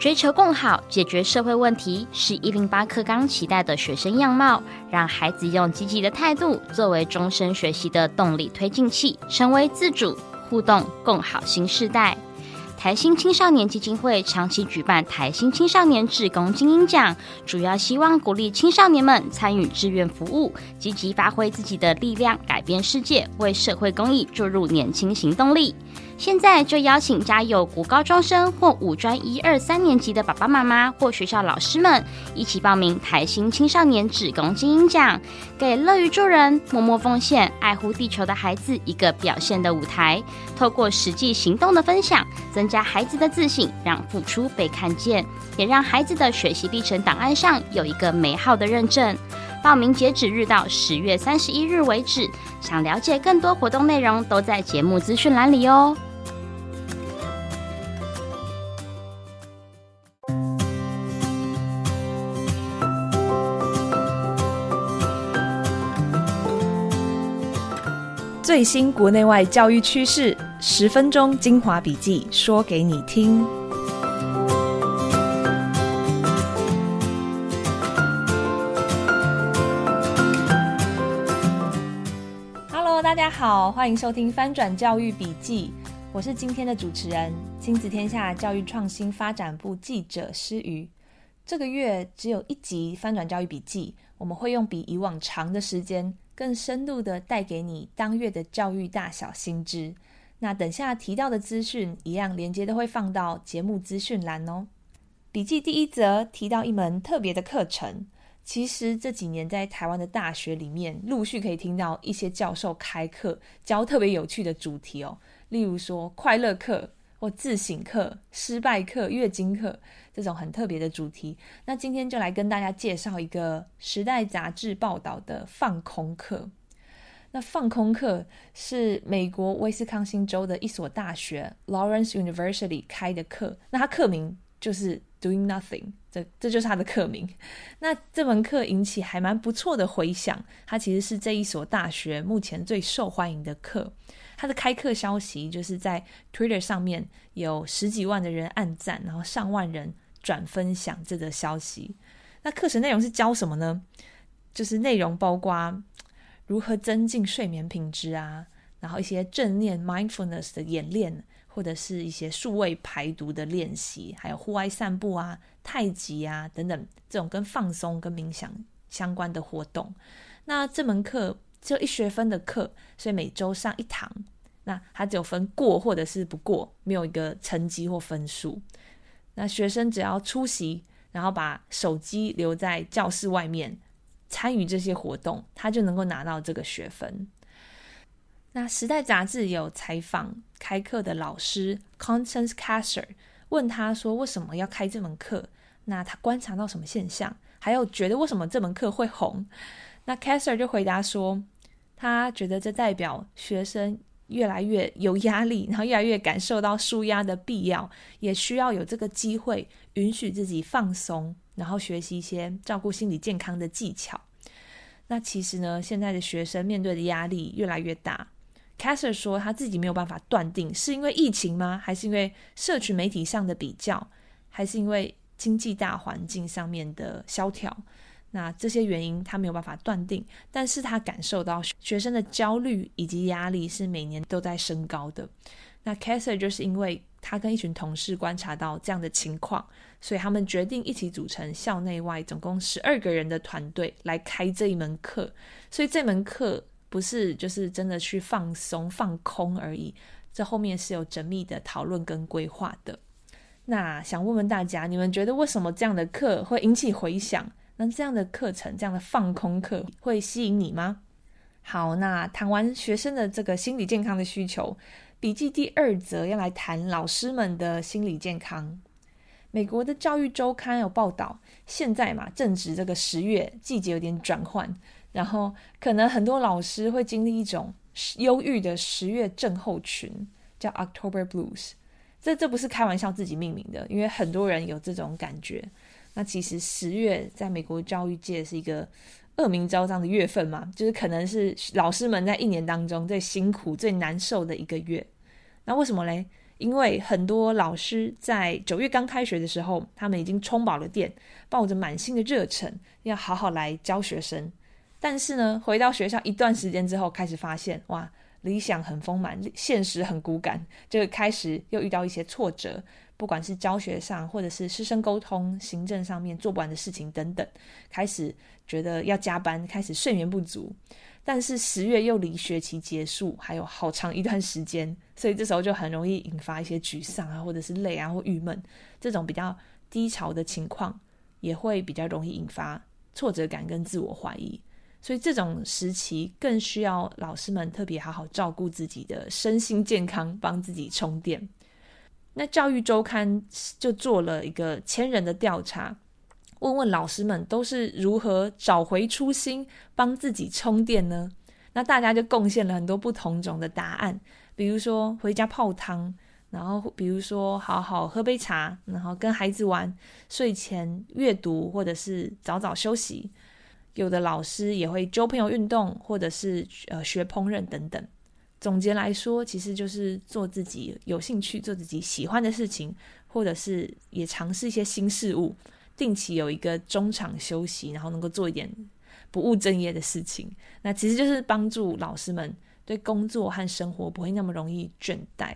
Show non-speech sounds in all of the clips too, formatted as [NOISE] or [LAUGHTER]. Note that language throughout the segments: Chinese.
追求共好，解决社会问题，是一零八课纲期待的学生样貌。让孩子用积极的态度作为终身学习的动力推进器，成为自主、互动、共好新世代。台新青少年基金会长期举办台新青少年志工精英奖，主要希望鼓励青少年们参与志愿服务，积极发挥自己的力量，改变世界，为社会公益注入年轻行动力。现在就邀请家有国高中生或五专一二三年级的爸爸妈妈或学校老师们，一起报名台新青少年志工精英奖，给乐于助人、默默奉献、爱护地球的孩子一个表现的舞台。透过实际行动的分享，增加孩子的自信，让付出被看见，也让孩子的学习历程档案上有一个美好的认证。报名截止日到十月三十一日为止。想了解更多活动内容，都在节目资讯栏里哦。最新国内外教育趋势，十分钟精华笔记，说给你听。Hello，大家好，欢迎收听翻转教育笔记，我是今天的主持人，亲子天下教育创新发展部记者诗瑜。这个月只有一集翻转教育笔记，我们会用比以往长的时间。更深度的带给你当月的教育大小新知。那等下提到的资讯一样，连接都会放到节目资讯栏哦。笔记第一则提到一门特别的课程。其实这几年在台湾的大学里面，陆续可以听到一些教授开课教特别有趣的主题哦，例如说快乐课。或自省课、失败课、月经课这种很特别的主题，那今天就来跟大家介绍一个《时代》杂志报道的放空课。那放空课是美国威斯康星州的一所大学 Lawrence University 开的课，那它课名就是 Doing Nothing，这这就是它的课名。那这门课引起还蛮不错的回响，它其实是这一所大学目前最受欢迎的课。他的开课消息就是在 Twitter 上面有十几万的人按赞，然后上万人转分享这个消息。那课程内容是教什么呢？就是内容包括如何增进睡眠品质啊，然后一些正念 mindfulness 的演练，或者是一些数位排毒的练习，还有户外散步啊、太极啊等等这种跟放松跟冥想相关的活动。那这门课。只有一学分的课，所以每周上一堂。那它只有分过或者是不过，没有一个成绩或分数。那学生只要出席，然后把手机留在教室外面，参与这些活动，他就能够拿到这个学分。那《时代》杂志有采访开课的老师 Constance Kasser，问他说为什么要开这门课？那他观察到什么现象？还有觉得为什么这门课会红？那 Kasser 就回答说，他觉得这代表学生越来越有压力，然后越来越感受到舒压的必要，也需要有这个机会允许自己放松，然后学习一些照顾心理健康的技巧。那其实呢，现在的学生面对的压力越来越大。Casser 说他自己没有办法断定是因为疫情吗？还是因为社群媒体上的比较？还是因为经济大环境上面的萧条？那这些原因他没有办法断定，但是他感受到学生的焦虑以及压力是每年都在升高的。那 Kasser 就是因为他跟一群同事观察到这样的情况，所以他们决定一起组成校内外总共十二个人的团队来开这一门课。所以这门课不是就是真的去放松放空而已，这后面是有缜密的讨论跟规划的。那想问问大家，你们觉得为什么这样的课会引起回响？那这样的课程，这样的放空课会吸引你吗？好，那谈完学生的这个心理健康的需求，笔记第二则要来谈老师们的心理健康。美国的教育周刊有报道，现在嘛，正值这个十月，季节有点转换，然后可能很多老师会经历一种忧郁的十月症候群，叫 October Blues。这这不是开玩笑自己命名的，因为很多人有这种感觉。那其实十月在美国教育界是一个恶名昭彰的月份嘛，就是可能是老师们在一年当中最辛苦、最难受的一个月。那为什么嘞？因为很多老师在九月刚开学的时候，他们已经充饱了电，抱着满心的热忱，要好好来教学生。但是呢，回到学校一段时间之后，开始发现，哇，理想很丰满，现实很骨感，就开始又遇到一些挫折，不管是教学上，或者是师生沟通、行政上面做不完的事情等等，开始觉得要加班，开始睡眠不足。但是十月又离学期结束，还有好长一段时间，所以这时候就很容易引发一些沮丧啊，或者是累啊，或郁闷，这种比较低潮的情况，也会比较容易引发挫折感跟自我怀疑。所以这种时期更需要老师们特别好好照顾自己的身心健康，帮自己充电。那教育周刊就做了一个千人的调查。问问老师们都是如何找回初心，帮自己充电呢？那大家就贡献了很多不同种的答案，比如说回家泡汤，然后比如说好好喝杯茶，然后跟孩子玩，睡前阅读，或者是早早休息。有的老师也会交朋友运动，或者是呃学烹饪等等。总结来说，其实就是做自己有兴趣、做自己喜欢的事情，或者是也尝试一些新事物。定期有一个中场休息，然后能够做一点不务正业的事情，那其实就是帮助老师们对工作和生活不会那么容易倦怠。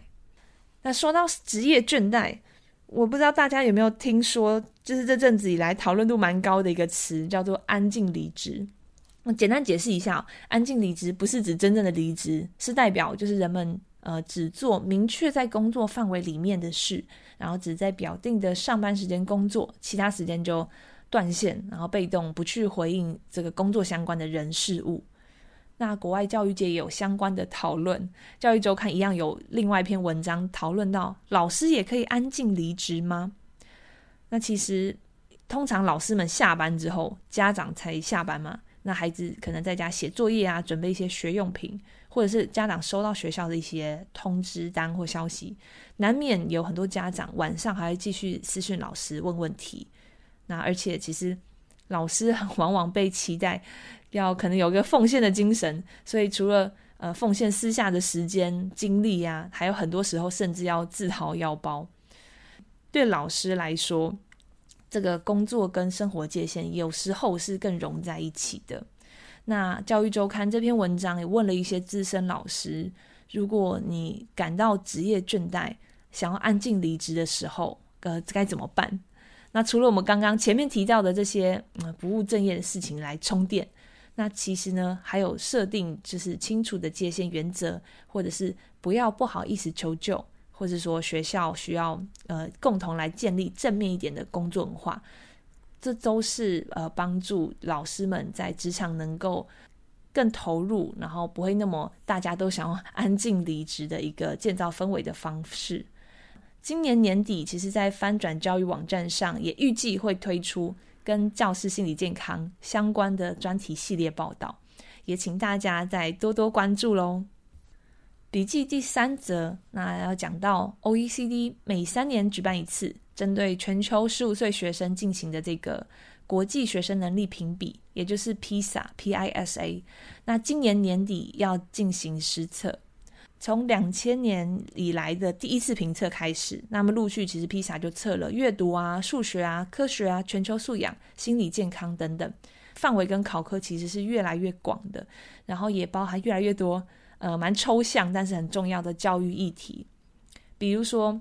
那说到职业倦怠，我不知道大家有没有听说，就是这阵子以来讨论度蛮高的一个词，叫做“安静离职”。那简单解释一下，“安静离职”不是指真正的离职，是代表就是人们呃只做明确在工作范围里面的事。然后只在表定的上班时间工作，其他时间就断线，然后被动不去回应这个工作相关的人事物。那国外教育界也有相关的讨论，教育周刊一样有另外一篇文章讨论到，老师也可以安静离职吗？那其实通常老师们下班之后，家长才下班嘛，那孩子可能在家写作业啊，准备一些学用品。或者是家长收到学校的一些通知单或消息，难免有很多家长晚上还会继续私讯老师问问题。那而且其实老师 [LAUGHS] 往往被期待要可能有个奉献的精神，所以除了呃奉献私下的时间精力呀、啊，还有很多时候甚至要自掏腰包。对老师来说，这个工作跟生活界限有时候是更融在一起的。那教育周刊这篇文章也问了一些资深老师，如果你感到职业倦怠，想要安静离职的时候，呃，该怎么办？那除了我们刚刚前面提到的这些，不务正业的事情来充电，那其实呢，还有设定就是清楚的界限原则，或者是不要不好意思求救，或者说学校需要呃共同来建立正面一点的工作文化。这都是呃帮助老师们在职场能够更投入，然后不会那么大家都想要 [LAUGHS] 安静离职的一个建造氛围的方式。今年年底，其实，在翻转教育网站上也预计会推出跟教师心理健康相关的专题系列报道，也请大家再多多关注喽。笔记第三则，那要讲到 OECD 每三年举办一次。针对全球十五岁学生进行的这个国际学生能力评比，也就是 PISA，P-I-S-A。那今年年底要进行实测，从两千年以来的第一次评测开始，那么陆续其实 PISA 就测了阅读啊、数学啊、科学啊、全球素养、心理健康等等，范围跟考科其实是越来越广的，然后也包含越来越多呃蛮抽象但是很重要的教育议题，比如说。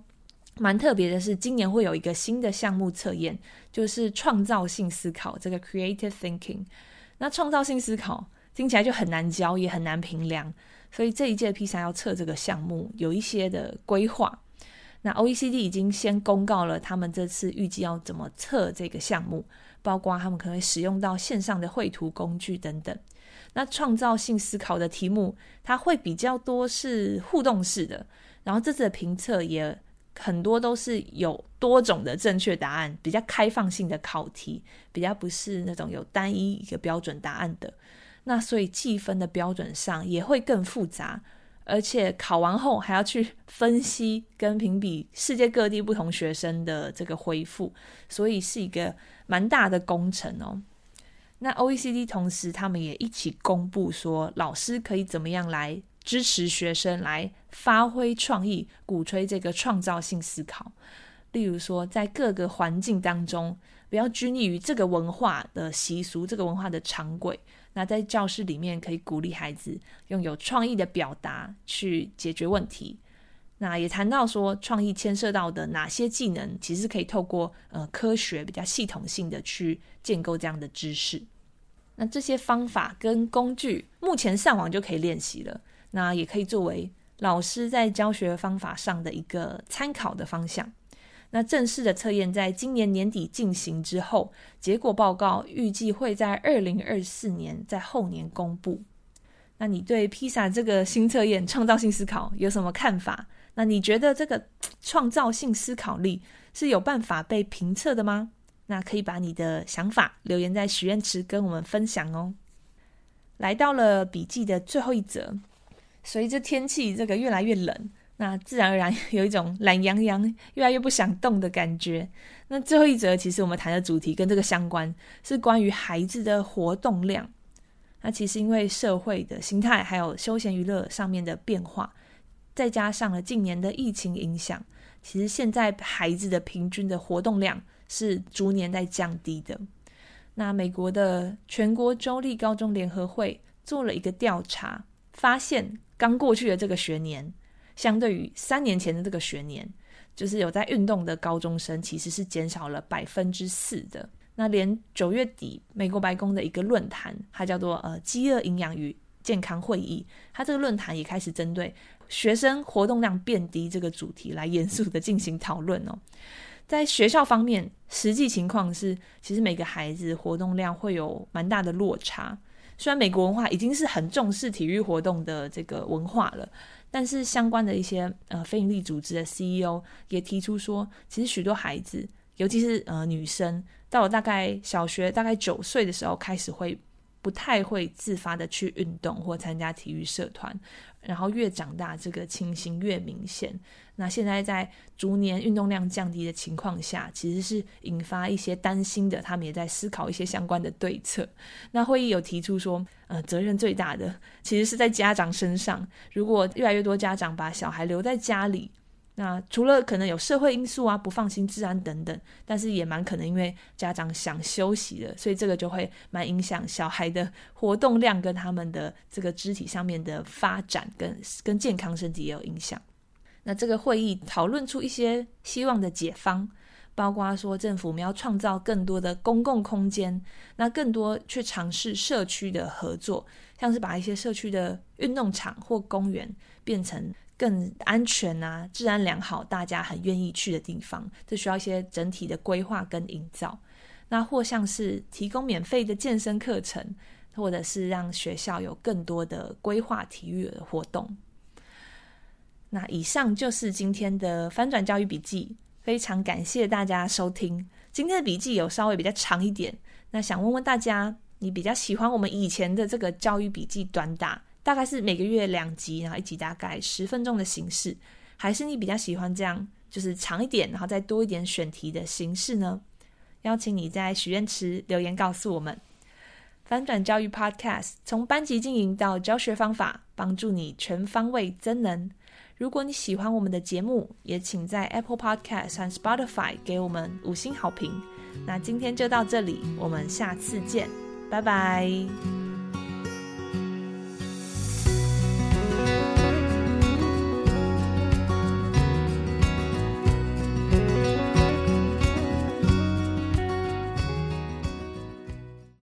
蛮特别的是，今年会有一个新的项目测验，就是创造性思考这个 creative thinking。那创造性思考听起来就很难教，也很难评量，所以这一届 PISA 要测这个项目，有一些的规划。那 OECD 已经先公告了他们这次预计要怎么测这个项目，包括他们可能会使用到线上的绘图工具等等。那创造性思考的题目，它会比较多是互动式的，然后这次的评测也。很多都是有多种的正确答案，比较开放性的考题，比较不是那种有单一一个标准答案的。那所以计分的标准上也会更复杂，而且考完后还要去分析跟评比世界各地不同学生的这个回复，所以是一个蛮大的工程哦。那 OECD 同时他们也一起公布说，老师可以怎么样来支持学生来发挥创意，鼓吹这个创造性思考。例如说，在各个环境当中，不要拘泥于这个文化的习俗、这个文化的常规。那在教室里面，可以鼓励孩子用有创意的表达去解决问题。那也谈到说，创意牵涉到的哪些技能，其实可以透过呃科学比较系统性的去建构这样的知识。那这些方法跟工具，目前上网就可以练习了。那也可以作为老师在教学方法上的一个参考的方向。那正式的测验在今年年底进行之后，结果报告预计会在二零二四年在后年公布。那你对披萨这个新测验创造性思考有什么看法？那你觉得这个创造性思考力是有办法被评测的吗？那可以把你的想法留言在许愿池跟我们分享哦。来到了笔记的最后一则，随着天气这个越来越冷。那自然而然有一种懒洋洋、越来越不想动的感觉。那最后一则，其实我们谈的主题跟这个相关，是关于孩子的活动量。那其实因为社会的心态，还有休闲娱乐上面的变化，再加上了近年的疫情影响，其实现在孩子的平均的活动量是逐年在降低的。那美国的全国州立高中联合会做了一个调查，发现刚过去的这个学年。相对于三年前的这个学年，就是有在运动的高中生其实是减少了百分之四的。那连九月底美国白宫的一个论坛，它叫做呃饥饿营养与健康会议，它这个论坛也开始针对学生活动量变低这个主题来严肃的进行讨论哦。在学校方面，实际情况是，其实每个孩子活动量会有蛮大的落差。虽然美国文化已经是很重视体育活动的这个文化了。但是相关的一些呃非营利组织的 CEO 也提出说，其实许多孩子，尤其是呃女生，到了大概小学大概九岁的时候，开始会不太会自发的去运动或参加体育社团。然后越长大，这个情形越明显。那现在在逐年运动量降低的情况下，其实是引发一些担心的。他们也在思考一些相关的对策。那会议有提出说，呃，责任最大的其实是在家长身上。如果越来越多家长把小孩留在家里，那除了可能有社会因素啊，不放心治安等等，但是也蛮可能因为家长想休息的，所以这个就会蛮影响小孩的活动量跟他们的这个肢体上面的发展跟跟健康身体也有影响。那这个会议讨论出一些希望的解方，包括说政府我们要创造更多的公共空间，那更多去尝试社区的合作，像是把一些社区的运动场或公园变成。更安全啊，治安良好，大家很愿意去的地方，这需要一些整体的规划跟营造。那或像是提供免费的健身课程，或者是让学校有更多的规划体育的活动。那以上就是今天的翻转教育笔记，非常感谢大家收听。今天的笔记有稍微比较长一点，那想问问大家，你比较喜欢我们以前的这个教育笔记短打？大概是每个月两集，然后一集大概十分钟的形式，还是你比较喜欢这样，就是长一点，然后再多一点选题的形式呢？邀请你在许愿池留言告诉我们。翻转教育 Podcast 从班级经营到教学方法，帮助你全方位增能。如果你喜欢我们的节目，也请在 Apple Podcast 和 Spotify 给我们五星好评。那今天就到这里，我们下次见，拜拜。